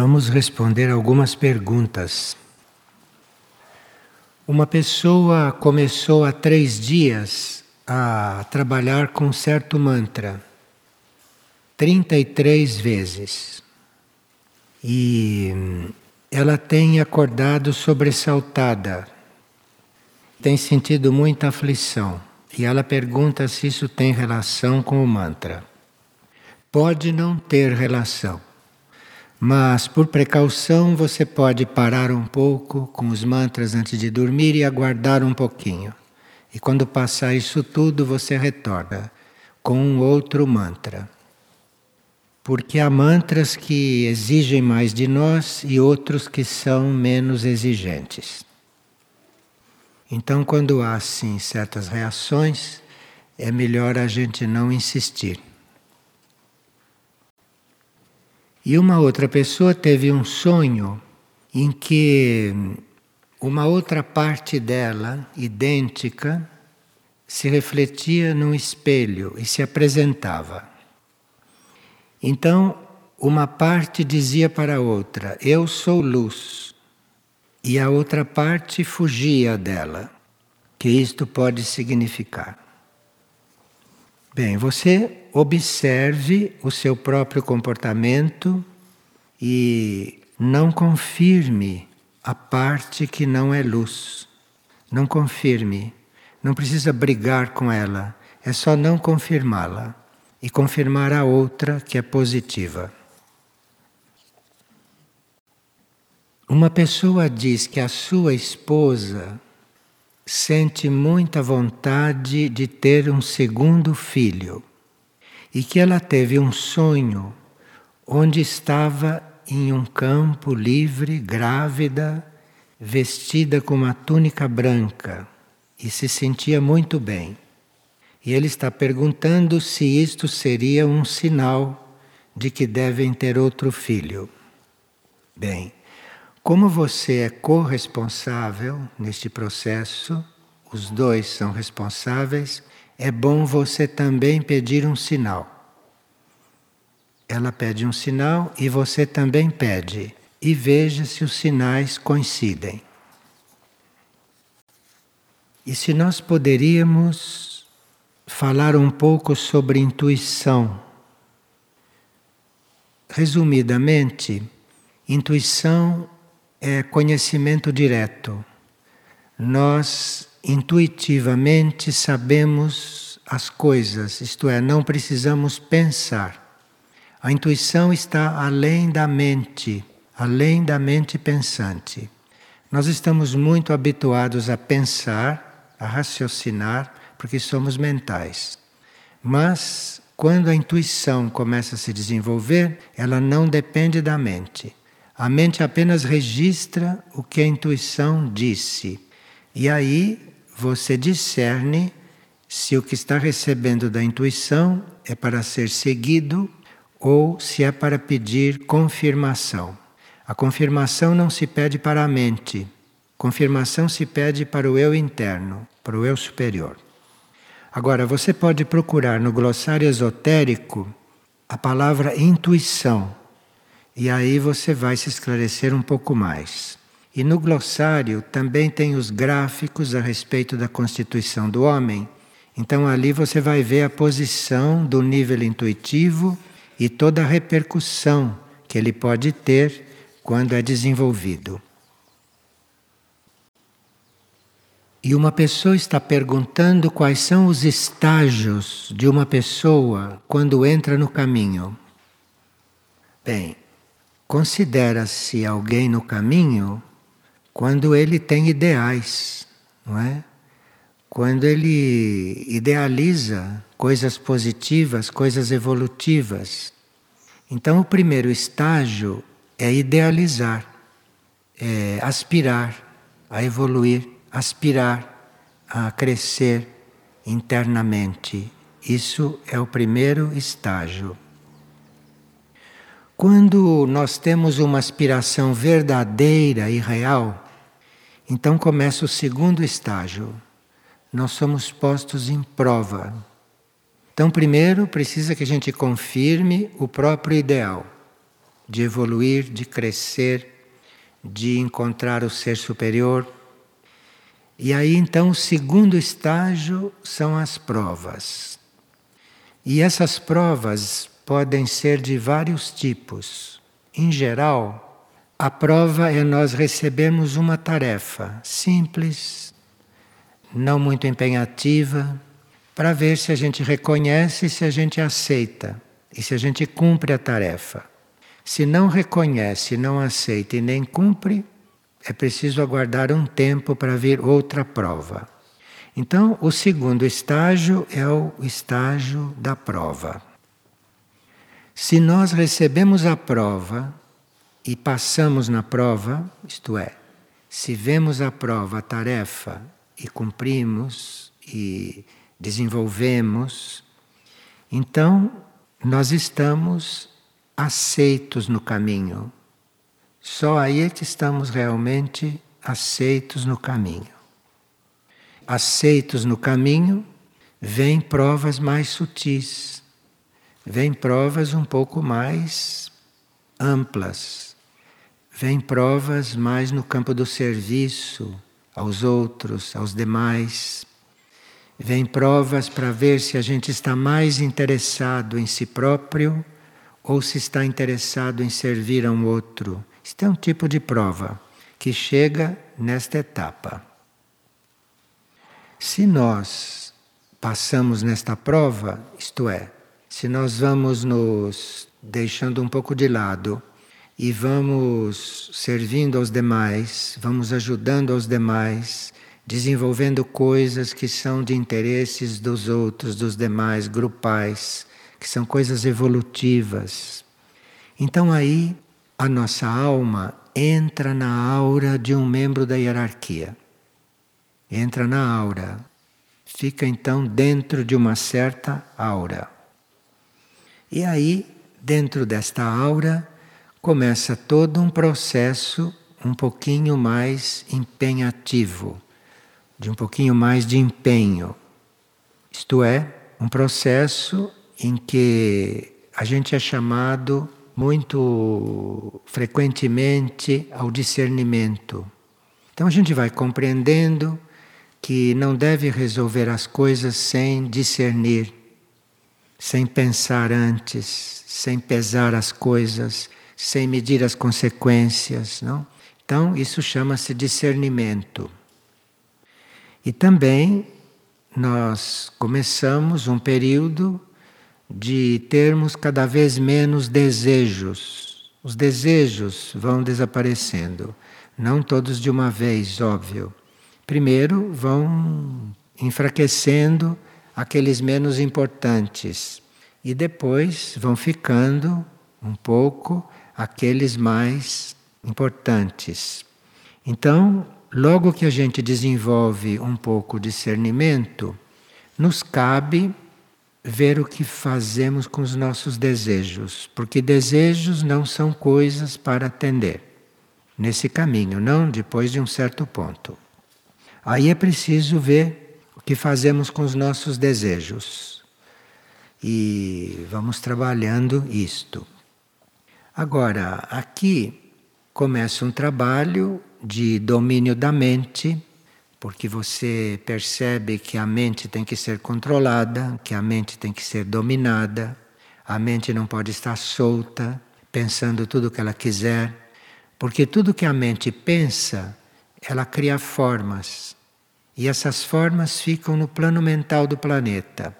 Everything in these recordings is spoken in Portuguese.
Vamos responder algumas perguntas. Uma pessoa começou há três dias a trabalhar com um certo mantra, 33 vezes. E ela tem acordado sobressaltada, tem sentido muita aflição. E ela pergunta se isso tem relação com o mantra. Pode não ter relação. Mas, por precaução, você pode parar um pouco com os mantras antes de dormir e aguardar um pouquinho. E quando passar isso tudo, você retorna com um outro mantra. Porque há mantras que exigem mais de nós e outros que são menos exigentes. Então, quando há assim certas reações, é melhor a gente não insistir. E uma outra pessoa teve um sonho em que uma outra parte dela, idêntica, se refletia num espelho e se apresentava. Então, uma parte dizia para a outra: Eu sou luz. E a outra parte fugia dela. Que isto pode significar? Bem, você observe o seu próprio comportamento e não confirme a parte que não é luz. Não confirme. Não precisa brigar com ela. É só não confirmá-la e confirmar a outra que é positiva. Uma pessoa diz que a sua esposa sente muita vontade de ter um segundo filho e que ela teve um sonho onde estava em um campo livre, grávida, vestida com uma túnica branca e se sentia muito bem. E ele está perguntando se isto seria um sinal de que devem ter outro filho. Bem, como você é corresponsável neste processo, os dois são responsáveis, é bom você também pedir um sinal. Ela pede um sinal e você também pede, e veja se os sinais coincidem. E se nós poderíamos falar um pouco sobre intuição. Resumidamente, intuição é conhecimento direto. Nós intuitivamente sabemos as coisas, isto é, não precisamos pensar. A intuição está além da mente, além da mente pensante. Nós estamos muito habituados a pensar, a raciocinar, porque somos mentais. Mas quando a intuição começa a se desenvolver, ela não depende da mente. A mente apenas registra o que a intuição disse. E aí você discerne se o que está recebendo da intuição é para ser seguido ou se é para pedir confirmação. A confirmação não se pede para a mente, confirmação se pede para o eu interno, para o eu superior. Agora, você pode procurar no glossário esotérico a palavra intuição e aí você vai se esclarecer um pouco mais. E no glossário também tem os gráficos a respeito da constituição do homem. Então ali você vai ver a posição do nível intuitivo e toda a repercussão que ele pode ter quando é desenvolvido. E uma pessoa está perguntando quais são os estágios de uma pessoa quando entra no caminho. Bem, Considera-se alguém no caminho quando ele tem ideais, não é? Quando ele idealiza coisas positivas, coisas evolutivas. Então, o primeiro estágio é idealizar, é aspirar a evoluir, aspirar a crescer internamente. Isso é o primeiro estágio. Quando nós temos uma aspiração verdadeira e real, então começa o segundo estágio. Nós somos postos em prova. Então, primeiro precisa que a gente confirme o próprio ideal. de evoluir, de crescer, de encontrar o ser superior. E aí então o segundo estágio são as provas. E essas provas podem ser de vários tipos. Em geral, a prova é nós recebemos uma tarefa simples, não muito empenhativa, para ver se a gente reconhece se a gente aceita e se a gente cumpre a tarefa. Se não reconhece, não aceita e nem cumpre, é preciso aguardar um tempo para vir outra prova. Então, o segundo estágio é o estágio da prova. Se nós recebemos a prova e passamos na prova, isto é, se vemos a prova, a tarefa, e cumprimos e desenvolvemos, então nós estamos aceitos no caminho. Só aí é que estamos realmente aceitos no caminho. Aceitos no caminho, vêm provas mais sutis, vêm provas um pouco mais amplas, vêm provas mais no campo do serviço aos outros, aos demais. Vêm provas para ver se a gente está mais interessado em si próprio ou se está interessado em servir a um outro. Isto é um tipo de prova que chega nesta etapa. Se nós passamos nesta prova, isto é, se nós vamos nos deixando um pouco de lado e vamos servindo aos demais, vamos ajudando aos demais, desenvolvendo coisas que são de interesses dos outros, dos demais, grupais, que são coisas evolutivas. Então aí a nossa alma entra na aura de um membro da hierarquia. Entra na aura. Fica então dentro de uma certa aura. E aí, dentro desta aura, começa todo um processo um pouquinho mais empenhativo, de um pouquinho mais de empenho. Isto é, um processo em que a gente é chamado muito frequentemente ao discernimento. Então a gente vai compreendendo que não deve resolver as coisas sem discernir, sem pensar antes, sem pesar as coisas, sem medir as consequências, não? Então isso chama-se discernimento. E também nós começamos um período de termos cada vez menos desejos. Os desejos vão desaparecendo, não todos de uma vez, óbvio. Primeiro vão enfraquecendo aqueles menos importantes e depois vão ficando um pouco aqueles mais importantes. Então, logo que a gente desenvolve um pouco discernimento, nos cabe ver o que fazemos com os nossos desejos, porque desejos não são coisas para atender nesse caminho, não depois de um certo ponto. Aí é preciso ver que fazemos com os nossos desejos. E vamos trabalhando isto. Agora, aqui começa um trabalho de domínio da mente porque você percebe que a mente tem que ser controlada, que a mente tem que ser dominada, a mente não pode estar solta, pensando tudo o que ela quiser, porque tudo que a mente pensa, ela cria formas. E essas formas ficam no plano mental do planeta.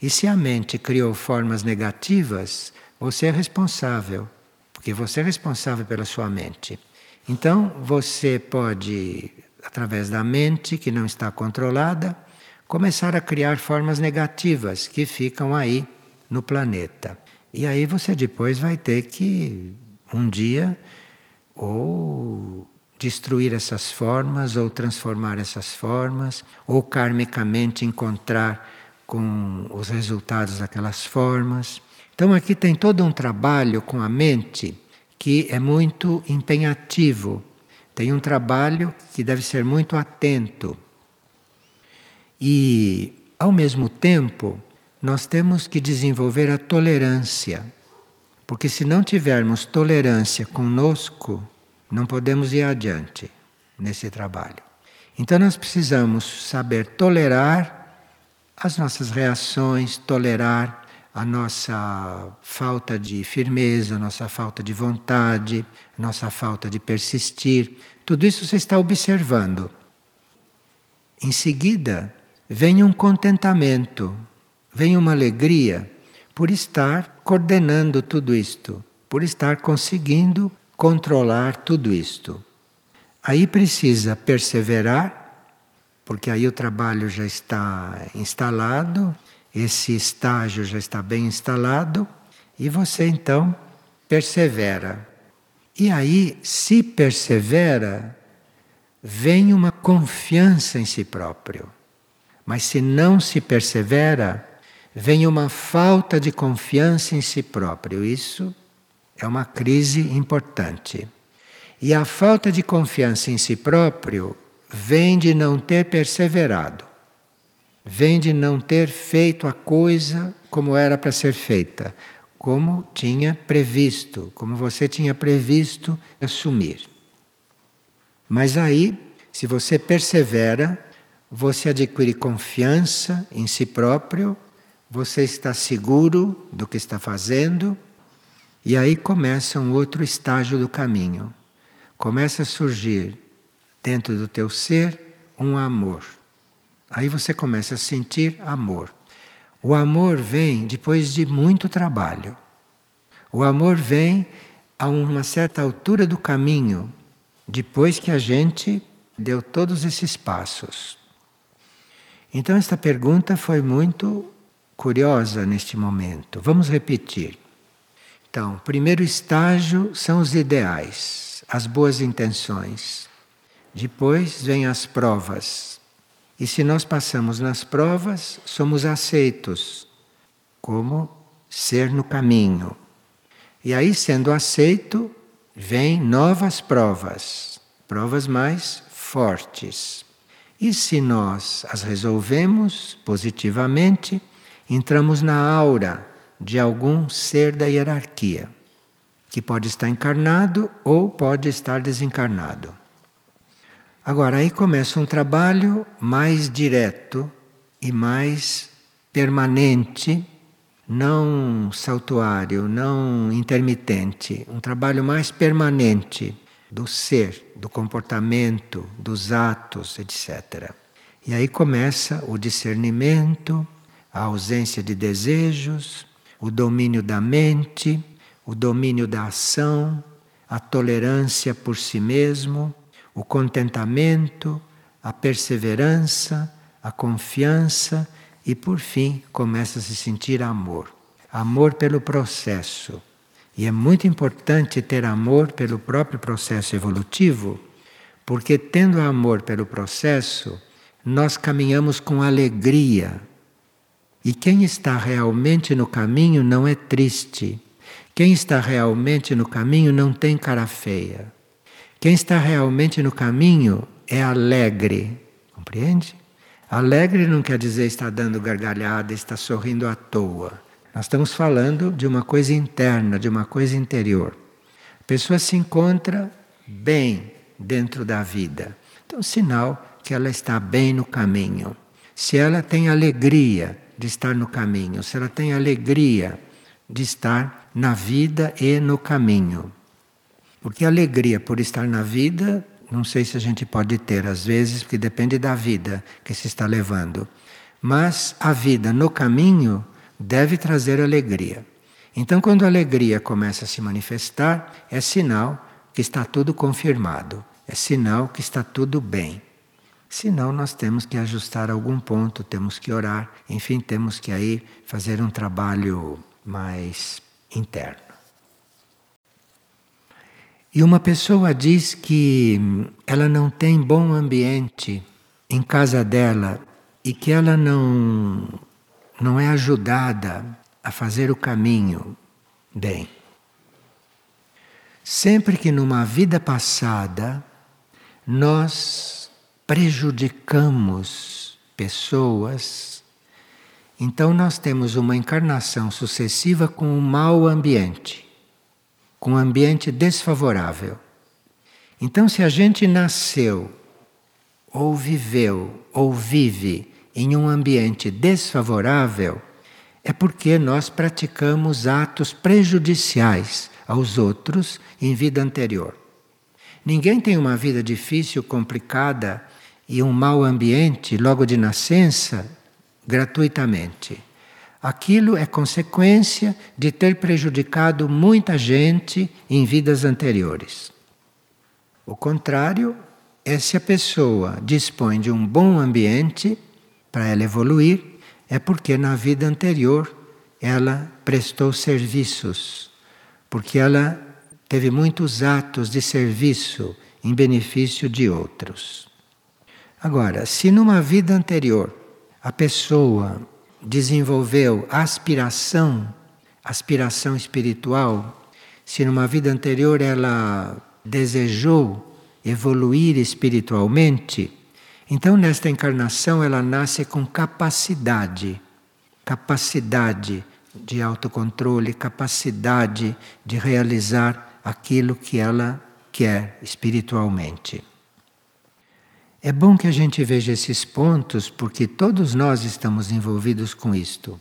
E se a mente criou formas negativas, você é responsável, porque você é responsável pela sua mente. Então, você pode através da mente que não está controlada, começar a criar formas negativas que ficam aí no planeta. E aí você depois vai ter que, um dia, ou destruir essas formas, ou transformar essas formas, ou karmicamente encontrar com os resultados daquelas formas. Então aqui tem todo um trabalho com a mente que é muito empenhativo tem um trabalho que deve ser muito atento. E, ao mesmo tempo, nós temos que desenvolver a tolerância. Porque se não tivermos tolerância conosco, não podemos ir adiante nesse trabalho. Então nós precisamos saber tolerar as nossas reações, tolerar a nossa falta de firmeza, a nossa falta de vontade, a nossa falta de persistir. Tudo isso você está observando. Em seguida, vem um contentamento, vem uma alegria por estar coordenando tudo isto, por estar conseguindo controlar tudo isto. Aí precisa perseverar, porque aí o trabalho já está instalado, esse estágio já está bem instalado, e você então persevera. E aí, se persevera, vem uma confiança em si próprio. Mas se não se persevera, vem uma falta de confiança em si próprio. Isso é uma crise importante. E a falta de confiança em si próprio vem de não ter perseverado, vem de não ter feito a coisa como era para ser feita, como tinha previsto, como você tinha previsto assumir. Mas aí, se você persevera, você adquire confiança em si próprio, você está seguro do que está fazendo, e aí começa um outro estágio do caminho. Começa a surgir dentro do teu ser um amor. Aí você começa a sentir amor. O amor vem depois de muito trabalho. O amor vem a uma certa altura do caminho, depois que a gente deu todos esses passos. Então, esta pergunta foi muito curiosa neste momento. Vamos repetir. Então, primeiro estágio são os ideais, as boas intenções. Depois vêm as provas. E se nós passamos nas provas, somos aceitos como ser no caminho. E aí, sendo aceito, vêm novas provas, provas mais fortes. E se nós as resolvemos positivamente, entramos na aura de algum ser da hierarquia, que pode estar encarnado ou pode estar desencarnado. Agora, aí começa um trabalho mais direto e mais permanente, não saltuário, não intermitente, um trabalho mais permanente do ser, do comportamento, dos atos, etc. E aí começa o discernimento, a ausência de desejos, o domínio da mente, o domínio da ação, a tolerância por si mesmo, o contentamento, a perseverança, a confiança e, por fim, começa a se sentir amor. Amor pelo processo, e é muito importante ter amor pelo próprio processo evolutivo, porque tendo amor pelo processo, nós caminhamos com alegria. E quem está realmente no caminho não é triste. Quem está realmente no caminho não tem cara feia. Quem está realmente no caminho é alegre. Compreende? Alegre não quer dizer estar dando gargalhada, estar sorrindo à toa. Nós estamos falando de uma coisa interna, de uma coisa interior. A pessoa se encontra bem dentro da vida. Então, sinal que ela está bem no caminho. Se ela tem alegria de estar no caminho, se ela tem alegria de estar na vida e no caminho. Porque alegria por estar na vida, não sei se a gente pode ter às vezes, porque depende da vida que se está levando. Mas a vida no caminho deve trazer alegria. Então, quando a alegria começa a se manifestar, é sinal que está tudo confirmado, é sinal que está tudo bem. Senão, nós temos que ajustar algum ponto, temos que orar, enfim, temos que aí fazer um trabalho mais interno. E uma pessoa diz que ela não tem bom ambiente em casa dela e que ela não não é ajudada a fazer o caminho bem. Sempre que numa vida passada nós prejudicamos pessoas, então nós temos uma encarnação sucessiva com um mau ambiente. com um ambiente desfavorável. Então, se a gente nasceu, ou viveu, ou vive em um ambiente desfavorável, é porque nós praticamos atos prejudiciais aos outros em vida anterior. Ninguém tem uma vida difícil, complicada e um mau ambiente logo de nascença gratuitamente. Aquilo é consequência de ter prejudicado muita gente em vidas anteriores. O contrário é se a pessoa dispõe de um bom ambiente para ela evoluir, é porque na vida anterior ela prestou serviços, porque ela teve muitos atos de serviço em benefício de outros. Agora, se numa vida anterior a pessoa desenvolveu aspiração, aspiração espiritual, se numa vida anterior ela desejou evoluir espiritualmente, então nesta encarnação ela nasce com capacidade, capacidade de autocontrole, capacidade de realizar aquilo que ela quer espiritualmente. É bom que a gente veja esses pontos porque todos nós estamos envolvidos com isto.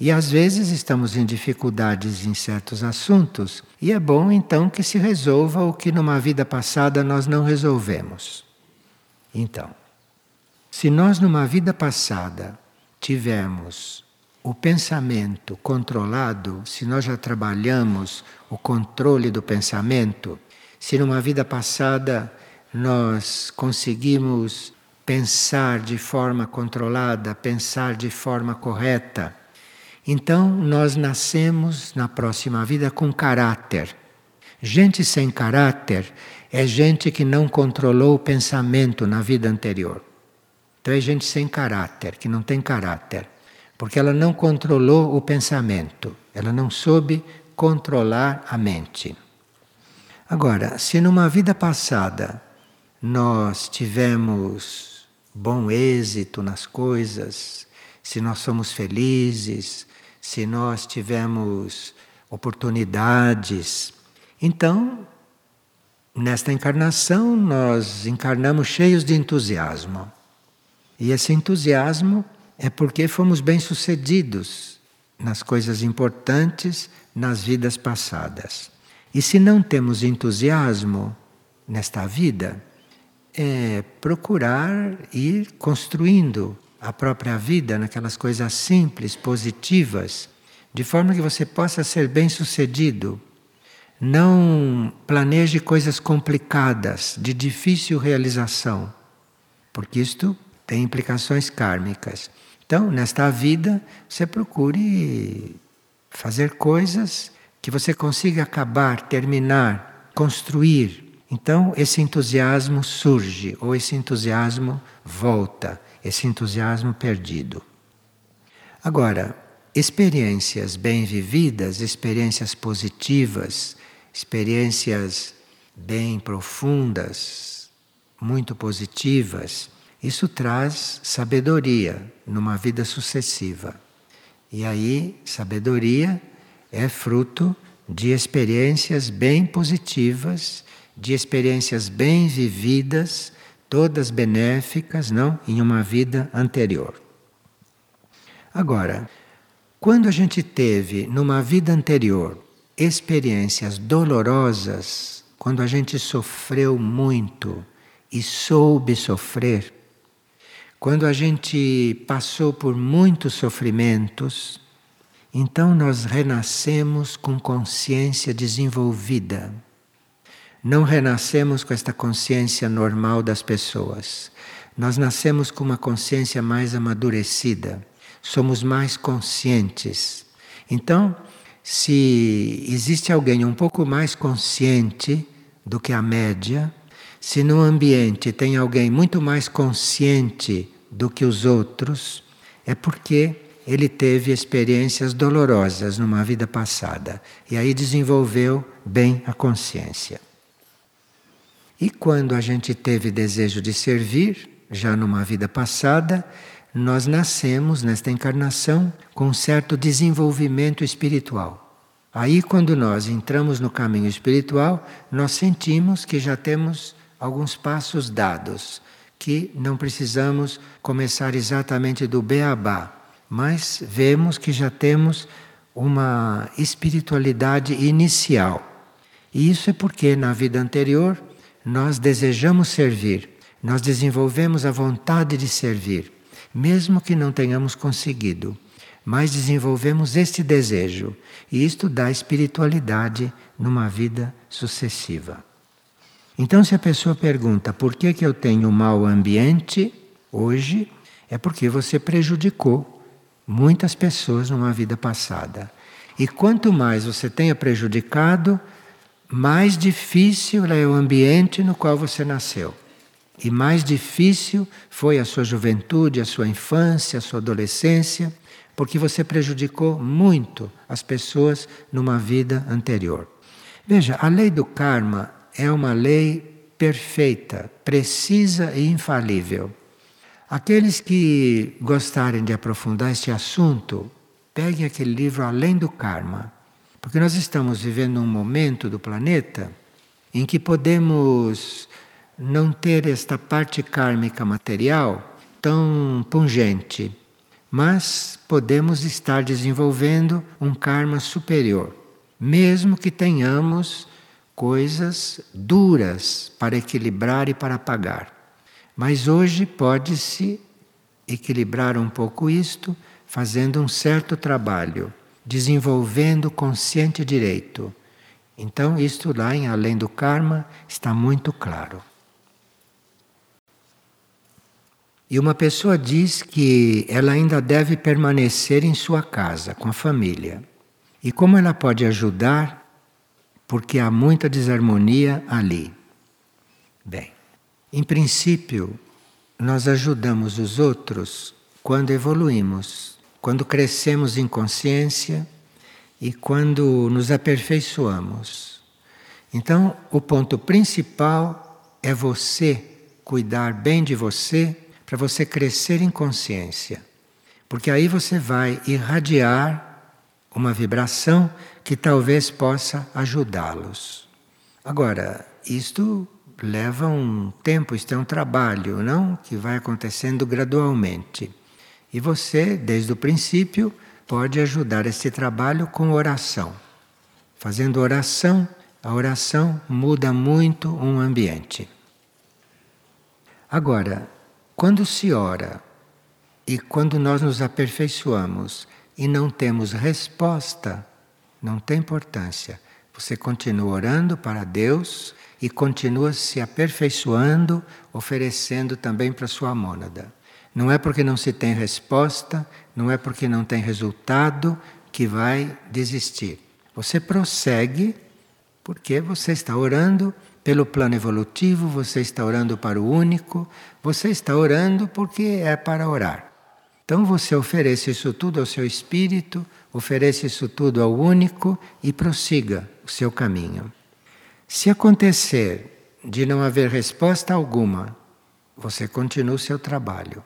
E às vezes estamos em dificuldades em certos assuntos, e é bom então que se resolva o que numa vida passada nós não resolvemos. Então, se nós numa vida passada tivemos o pensamento controlado, se nós já trabalhamos o controle do pensamento, se numa vida passada nós conseguimos pensar de forma controlada, pensar de forma correta, então nós nascemos na próxima vida com caráter. Gente sem caráter é gente que não controlou o pensamento na vida anterior. Então é gente sem caráter, que não tem caráter, porque ela não controlou o pensamento, ela não soube controlar a mente. Agora, se numa vida passada nós tivemos bom êxito nas coisas, se nós somos felizes, se nós tivemos oportunidades. Então, nesta encarnação, nós encarnamos cheios de entusiasmo. E esse entusiasmo é porque fomos bem-sucedidos nas coisas importantes nas vidas passadas. E se não temos entusiasmo nesta vida, é procurar ir construindo a própria vida naquelas coisas simples, positivas, de forma que você possa ser bem-sucedido. Não planeje coisas complicadas, de difícil realização, porque isto tem implicações kármicas. Então, nesta vida, você procure fazer coisas que você consiga acabar, terminar, construir então, esse entusiasmo surge, ou esse entusiasmo volta, esse entusiasmo perdido. Agora, experiências bem vividas, experiências positivas, experiências bem profundas, muito positivas, isso traz sabedoria numa vida sucessiva. E aí, sabedoria é fruto de experiências bem positivas de experiências bem vividas, todas benéficas, não, em uma vida anterior. Agora, quando a gente teve numa vida anterior experiências dolorosas, quando a gente sofreu muito e soube sofrer, quando a gente passou por muitos sofrimentos, então nós renascemos com consciência desenvolvida não renascemos com esta consciência normal das pessoas. Nós nascemos com uma consciência mais amadurecida, somos mais conscientes. Então, se existe alguém um pouco mais consciente do que a média, se no ambiente tem alguém muito mais consciente do que os outros, é porque ele teve experiências dolorosas numa vida passada e aí desenvolveu bem a consciência. E quando a gente teve desejo de servir, já numa vida passada, nós nascemos nesta encarnação com um certo desenvolvimento espiritual. Aí, quando nós entramos no caminho espiritual, nós sentimos que já temos alguns passos dados, que não precisamos começar exatamente do beabá, mas vemos que já temos uma espiritualidade inicial. E isso é porque na vida anterior nós desejamos servir, nós desenvolvemos a vontade de servir, mesmo que não tenhamos conseguido mas desenvolvemos este desejo e isto dá espiritualidade numa vida sucessiva. Então, se a pessoa pergunta por que, que eu tenho mau ambiente hoje, é porque você prejudicou muitas pessoas numa vida passada. E quanto mais você tenha prejudicado, mais difícil é o ambiente no qual você nasceu. E mais difícil foi a sua juventude, a sua infância, a sua adolescência porque você prejudicou muito as pessoas numa vida anterior. Veja, a lei do karma é uma lei perfeita, precisa e infalível. Aqueles que gostarem de aprofundar este assunto, peguem aquele livro Além do Karma, porque nós estamos vivendo um momento do planeta em que podemos não ter esta parte kármica material tão pungente mas podemos estar desenvolvendo um karma superior, mesmo que tenhamos coisas duras para equilibrar e para pagar. Mas hoje pode-se equilibrar um pouco isto fazendo um certo trabalho, desenvolvendo consciente direito. Então, isto lá em Além do Karma está muito claro. E uma pessoa diz que ela ainda deve permanecer em sua casa, com a família. E como ela pode ajudar? Porque há muita desarmonia ali. Bem, em princípio, nós ajudamos os outros quando evoluímos, quando crescemos em consciência e quando nos aperfeiçoamos. Então, o ponto principal é você cuidar bem de você para você crescer em consciência. Porque aí você vai irradiar uma vibração que talvez possa ajudá-los. Agora, isto leva um tempo, isto é um trabalho, não? Que vai acontecendo gradualmente. E você, desde o princípio, pode ajudar esse trabalho com oração. Fazendo oração, a oração muda muito um ambiente. Agora, quando se ora e quando nós nos aperfeiçoamos e não temos resposta, não tem importância. Você continua orando para Deus e continua se aperfeiçoando, oferecendo também para sua mônada. Não é porque não se tem resposta, não é porque não tem resultado que vai desistir. Você prossegue porque você está orando pelo plano evolutivo, você está orando para o único, você está orando porque é para orar. Então você oferece isso tudo ao seu espírito, oferece isso tudo ao único e prossiga o seu caminho. Se acontecer de não haver resposta alguma, você continua o seu trabalho.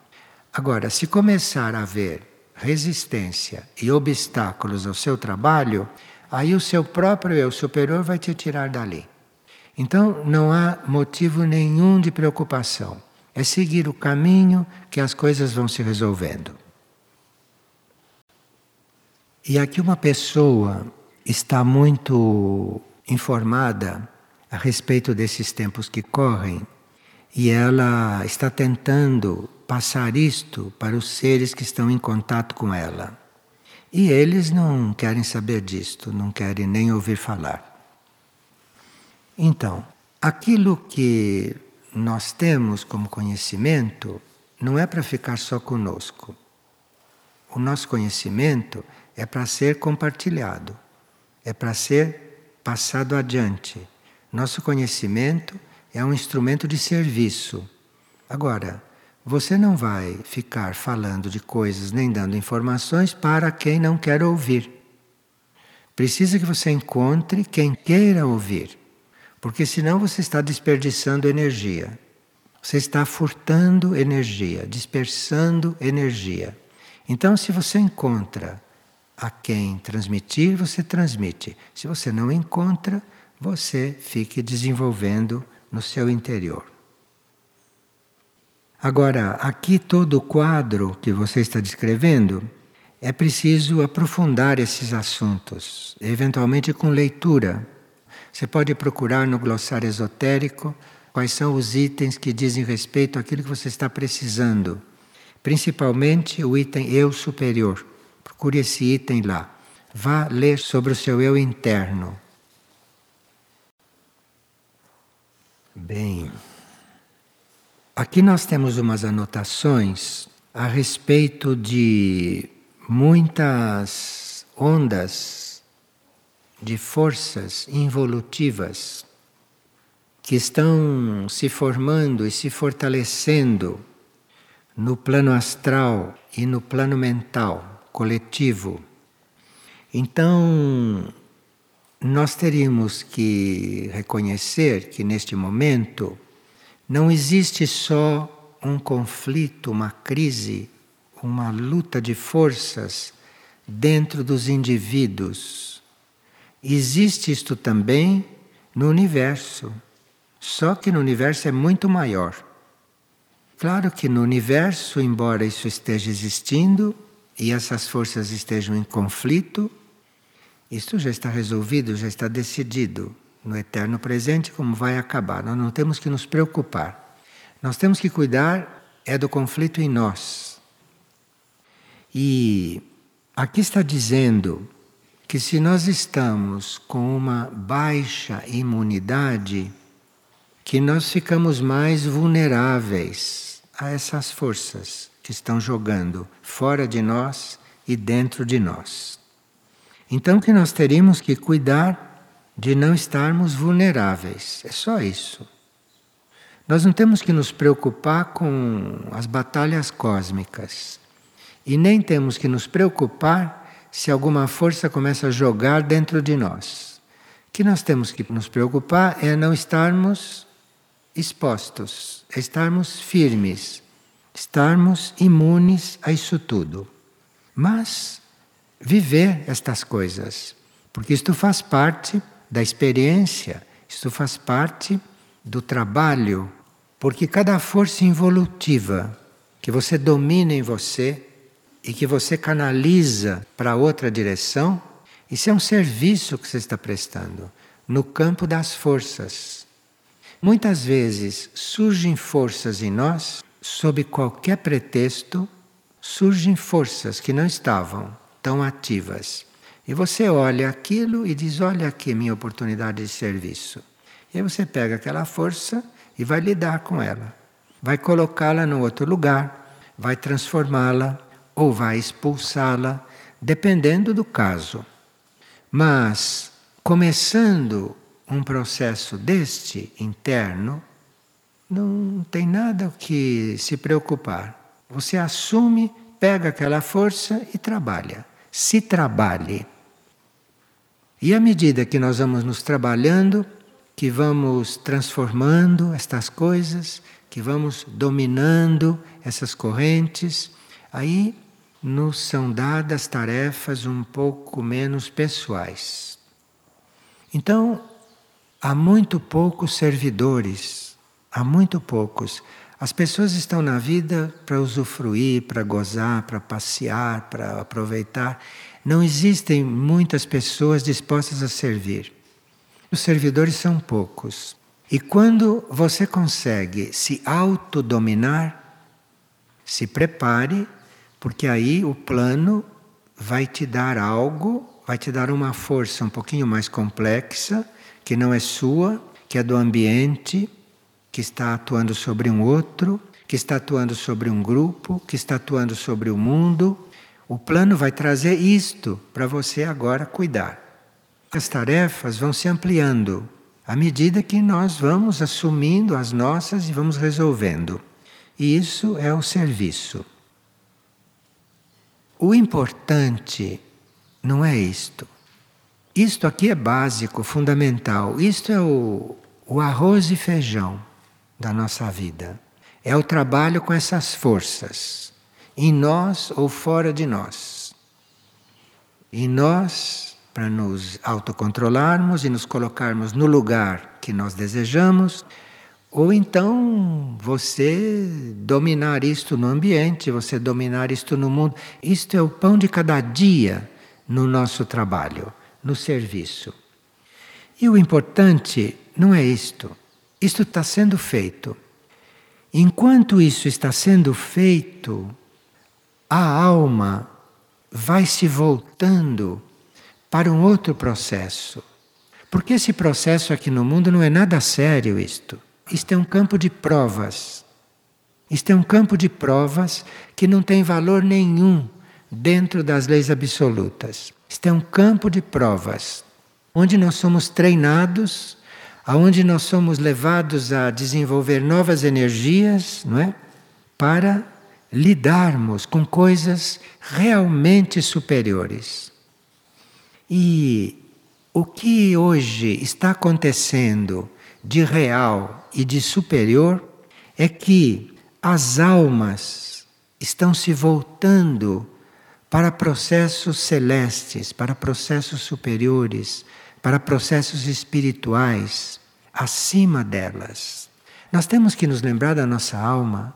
Agora, se começar a haver resistência e obstáculos ao seu trabalho, aí o seu próprio eu superior vai te tirar dali. Então não há motivo nenhum de preocupação. É seguir o caminho que as coisas vão se resolvendo. E aqui uma pessoa está muito informada a respeito desses tempos que correm e ela está tentando passar isto para os seres que estão em contato com ela. E eles não querem saber disto, não querem nem ouvir falar. Então, aquilo que nós temos como conhecimento não é para ficar só conosco. O nosso conhecimento é para ser compartilhado, é para ser passado adiante. Nosso conhecimento é um instrumento de serviço. Agora, você não vai ficar falando de coisas nem dando informações para quem não quer ouvir. Precisa que você encontre quem queira ouvir. Porque senão você está desperdiçando energia. Você está furtando energia, dispersando energia. Então, se você encontra a quem transmitir, você transmite. Se você não encontra, você fique desenvolvendo no seu interior. Agora, aqui todo o quadro que você está descrevendo, é preciso aprofundar esses assuntos, eventualmente com leitura. Você pode procurar no glossário esotérico quais são os itens que dizem respeito àquilo que você está precisando. Principalmente o item eu superior. Procure esse item lá. Vá ler sobre o seu eu interno. Bem, aqui nós temos umas anotações a respeito de muitas ondas de forças involutivas que estão se formando e se fortalecendo no plano astral e no plano mental coletivo. Então, nós teríamos que reconhecer que neste momento não existe só um conflito, uma crise, uma luta de forças dentro dos indivíduos. Existe isto também no universo, só que no universo é muito maior. Claro que no universo, embora isso esteja existindo e essas forças estejam em conflito, isto já está resolvido, já está decidido no eterno presente como vai acabar. Nós não temos que nos preocupar. Nós temos que cuidar é do conflito em nós. E aqui está dizendo que se nós estamos com uma baixa imunidade, que nós ficamos mais vulneráveis a essas forças que estão jogando fora de nós e dentro de nós. Então que nós teríamos que cuidar de não estarmos vulneráveis. É só isso. Nós não temos que nos preocupar com as batalhas cósmicas. E nem temos que nos preocupar se alguma força começa a jogar dentro de nós. O que nós temos que nos preocupar é não estarmos expostos, é estarmos firmes, estarmos imunes a isso tudo. Mas viver estas coisas, porque isto faz parte da experiência, isto faz parte do trabalho, porque cada força involutiva que você domina em você e que você canaliza para outra direção, isso é um serviço que você está prestando no campo das forças. Muitas vezes surgem forças em nós, sob qualquer pretexto, surgem forças que não estavam tão ativas. E você olha aquilo e diz: Olha aqui minha oportunidade de serviço. E aí você pega aquela força e vai lidar com ela. Vai colocá-la no outro lugar, vai transformá-la ou vai expulsá-la, dependendo do caso. Mas, começando um processo deste interno, não tem nada o que se preocupar. Você assume, pega aquela força e trabalha se trabalhe. E à medida que nós vamos nos trabalhando, que vamos transformando estas coisas, que vamos dominando essas correntes, aí nos são dadas tarefas um pouco menos pessoais. Então, há muito poucos servidores, há muito poucos. As pessoas estão na vida para usufruir, para gozar, para passear, para aproveitar. Não existem muitas pessoas dispostas a servir. Os servidores são poucos. E quando você consegue se autodominar, se prepare, porque aí o plano vai te dar algo, vai te dar uma força um pouquinho mais complexa, que não é sua, que é do ambiente que está atuando sobre um outro, que está atuando sobre um grupo, que está atuando sobre o mundo. O plano vai trazer isto para você agora cuidar. As tarefas vão se ampliando à medida que nós vamos assumindo as nossas e vamos resolvendo. E isso é o serviço. O importante não é isto. Isto aqui é básico, fundamental. Isto é o, o arroz e feijão da nossa vida. É o trabalho com essas forças, em nós ou fora de nós. em nós para nos autocontrolarmos e nos colocarmos no lugar que nós desejamos, ou então você dominar isto no ambiente, você dominar isto no mundo. Isto é o pão de cada dia no nosso trabalho, no serviço. E o importante não é isto. Isto está sendo feito. Enquanto isso está sendo feito, a alma vai se voltando para um outro processo. Porque esse processo aqui no mundo não é nada sério isto. Isto é um campo de provas. Isto é um campo de provas que não tem valor nenhum dentro das leis absolutas. Isto é um campo de provas, onde nós somos treinados, aonde nós somos levados a desenvolver novas energias, não é? Para lidarmos com coisas realmente superiores. E o que hoje está acontecendo de real e de superior é que as almas estão se voltando para processos celestes, para processos superiores, para processos espirituais acima delas. Nós temos que nos lembrar da nossa alma.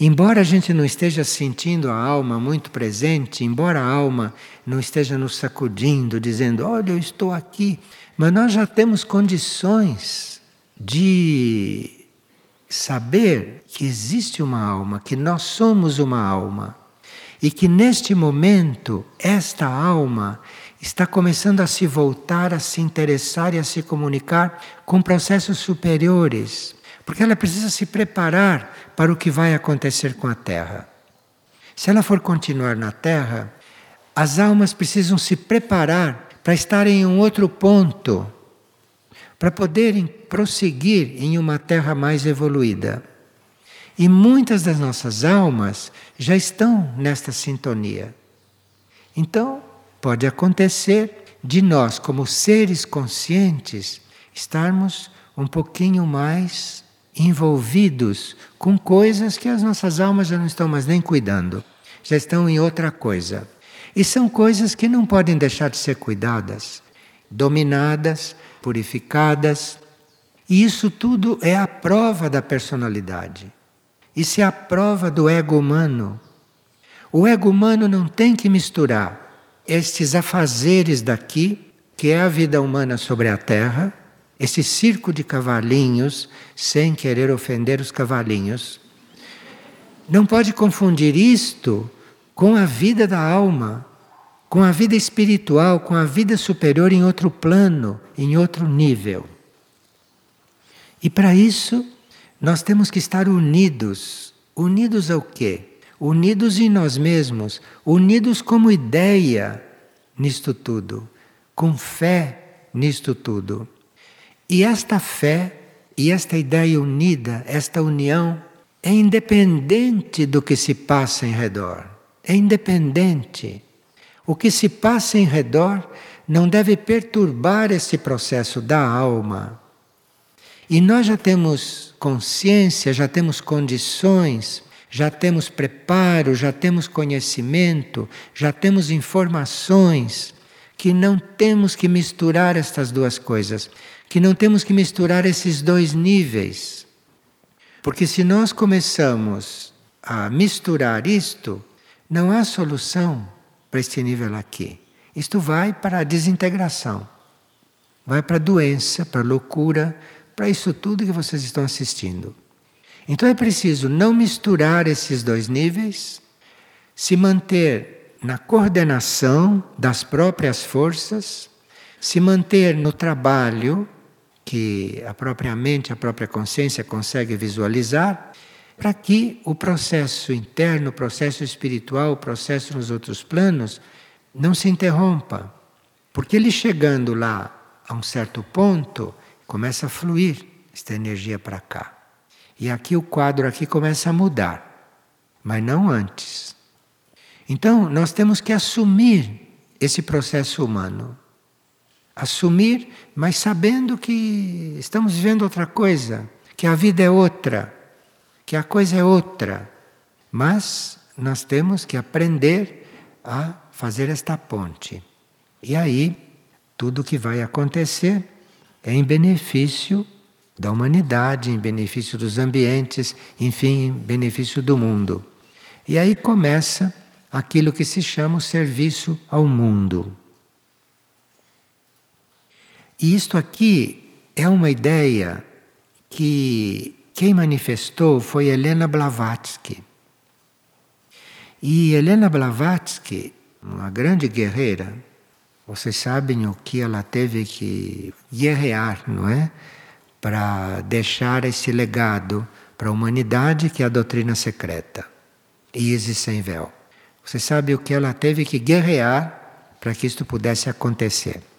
Embora a gente não esteja sentindo a alma muito presente, embora a alma não esteja nos sacudindo, dizendo: Olha, eu estou aqui, mas nós já temos condições de saber que existe uma alma, que nós somos uma alma e que neste momento esta alma está começando a se voltar, a se interessar e a se comunicar com processos superiores, porque ela precisa se preparar para o que vai acontecer com a Terra. Se ela for continuar na Terra, as almas precisam se preparar para estar em um outro ponto para poderem prosseguir em uma terra mais evoluída. E muitas das nossas almas já estão nesta sintonia. Então, pode acontecer de nós, como seres conscientes, estarmos um pouquinho mais envolvidos com coisas que as nossas almas já não estão mais nem cuidando, já estão em outra coisa. E são coisas que não podem deixar de ser cuidadas, dominadas purificadas. E isso tudo é a prova da personalidade. Isso é a prova do ego humano. O ego humano não tem que misturar estes afazeres daqui, que é a vida humana sobre a terra, esse circo de cavalinhos, sem querer ofender os cavalinhos. Não pode confundir isto com a vida da alma, com a vida espiritual, com a vida superior em outro plano, em outro nível. E para isso, nós temos que estar unidos. Unidos ao quê? Unidos em nós mesmos, unidos como ideia nisto tudo, com fé nisto tudo. E esta fé e esta ideia unida, esta união, é independente do que se passa em redor. É independente. O que se passa em redor não deve perturbar esse processo da alma. E nós já temos consciência, já temos condições, já temos preparo, já temos conhecimento, já temos informações que não temos que misturar estas duas coisas, que não temos que misturar esses dois níveis. Porque se nós começamos a misturar isto, não há solução para este nível aqui. Isto vai para a desintegração, vai para a doença, para a loucura, para isso tudo que vocês estão assistindo. Então é preciso não misturar esses dois níveis, se manter na coordenação das próprias forças, se manter no trabalho que a própria mente, a própria consciência consegue visualizar para que o processo interno, o processo espiritual, o processo nos outros planos não se interrompa. Porque ele chegando lá a um certo ponto, começa a fluir esta energia para cá. E aqui o quadro aqui começa a mudar, mas não antes. Então, nós temos que assumir esse processo humano. Assumir, mas sabendo que estamos vivendo outra coisa, que a vida é outra que a coisa é outra. Mas nós temos que aprender a fazer esta ponte. E aí, tudo que vai acontecer é em benefício da humanidade, em benefício dos ambientes, enfim, em benefício do mundo. E aí começa aquilo que se chama o serviço ao mundo. E isto aqui é uma ideia que quem manifestou foi Helena Blavatsky. E Helena Blavatsky, uma grande guerreira, vocês sabem o que ela teve que guerrear, não é? Para deixar esse legado para a humanidade que é a doutrina secreta, Isis sem véu. Você sabe o que ela teve que guerrear para que isto pudesse acontecer.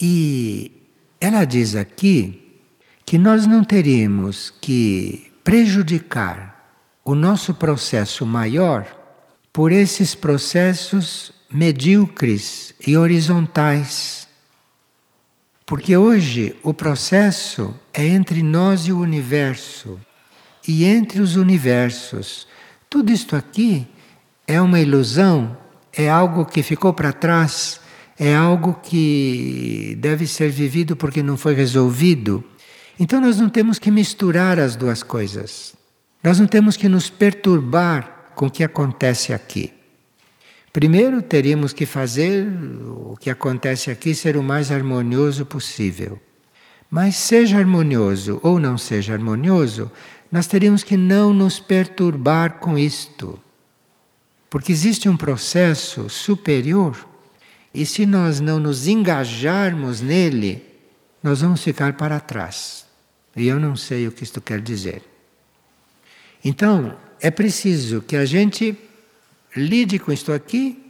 E ela diz aqui que nós não teríamos que prejudicar o nosso processo maior por esses processos medíocres e horizontais. Porque hoje o processo é entre nós e o universo, e entre os universos. Tudo isto aqui é uma ilusão, é algo que ficou para trás, é algo que deve ser vivido porque não foi resolvido. Então nós não temos que misturar as duas coisas. Nós não temos que nos perturbar com o que acontece aqui. Primeiro, teríamos que fazer o que acontece aqui ser o mais harmonioso possível. Mas, seja harmonioso ou não seja harmonioso, nós teríamos que não nos perturbar com isto. Porque existe um processo superior e, se nós não nos engajarmos nele, nós vamos ficar para trás. E eu não sei o que isto quer dizer. Então, é preciso que a gente lide com isto aqui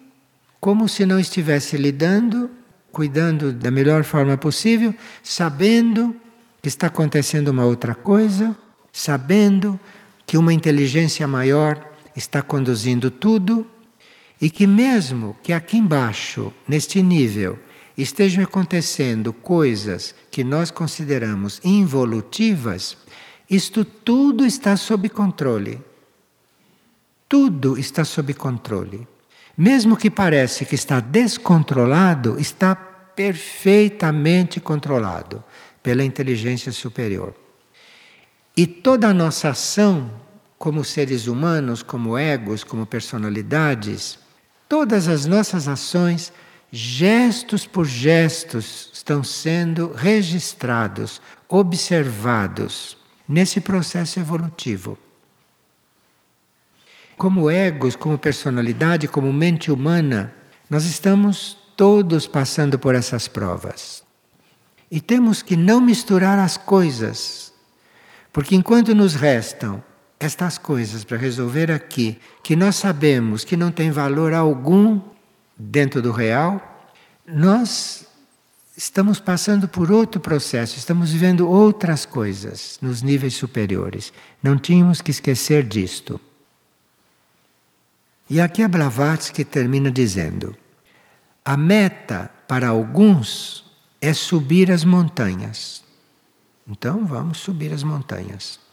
como se não estivesse lidando, cuidando da melhor forma possível, sabendo que está acontecendo uma outra coisa, sabendo que uma inteligência maior está conduzindo tudo e que mesmo que aqui embaixo, neste nível, estejam acontecendo coisas que nós consideramos involutivas, isto tudo está sob controle. Tudo está sob controle. Mesmo que pareça que está descontrolado, está perfeitamente controlado pela inteligência superior. E toda a nossa ação, como seres humanos, como egos, como personalidades, todas as nossas ações, gestos por gestos, estão sendo registrados, observados nesse processo evolutivo. Como egos, como personalidade, como mente humana, nós estamos todos passando por essas provas. E temos que não misturar as coisas, porque enquanto nos restam estas coisas para resolver aqui, que nós sabemos que não tem valor algum dentro do real, nós estamos passando por outro processo, estamos vivendo outras coisas nos níveis superiores. Não tínhamos que esquecer disto. E aqui a Blavatsky termina dizendo: a meta para alguns é subir as montanhas. Então vamos subir as montanhas.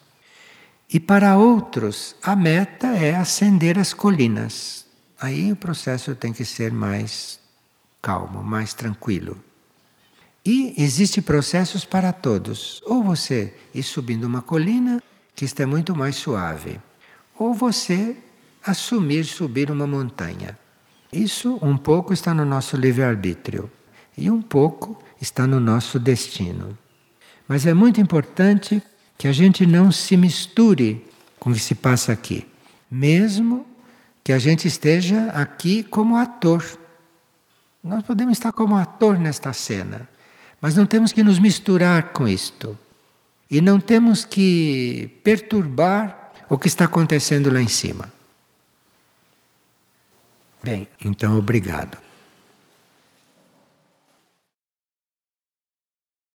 E para outros, a meta é ascender as colinas. Aí o processo tem que ser mais calmo, mais tranquilo. E existem processos para todos. Ou você ir subindo uma colina, que está muito mais suave, ou você assumir subir uma montanha. Isso um pouco está no nosso livre-arbítrio e um pouco está no nosso destino. Mas é muito importante que a gente não se misture com o que se passa aqui, mesmo que a gente esteja aqui como ator. Nós podemos estar como ator nesta cena, mas não temos que nos misturar com isto. E não temos que perturbar o que está acontecendo lá em cima. Bem, então obrigado.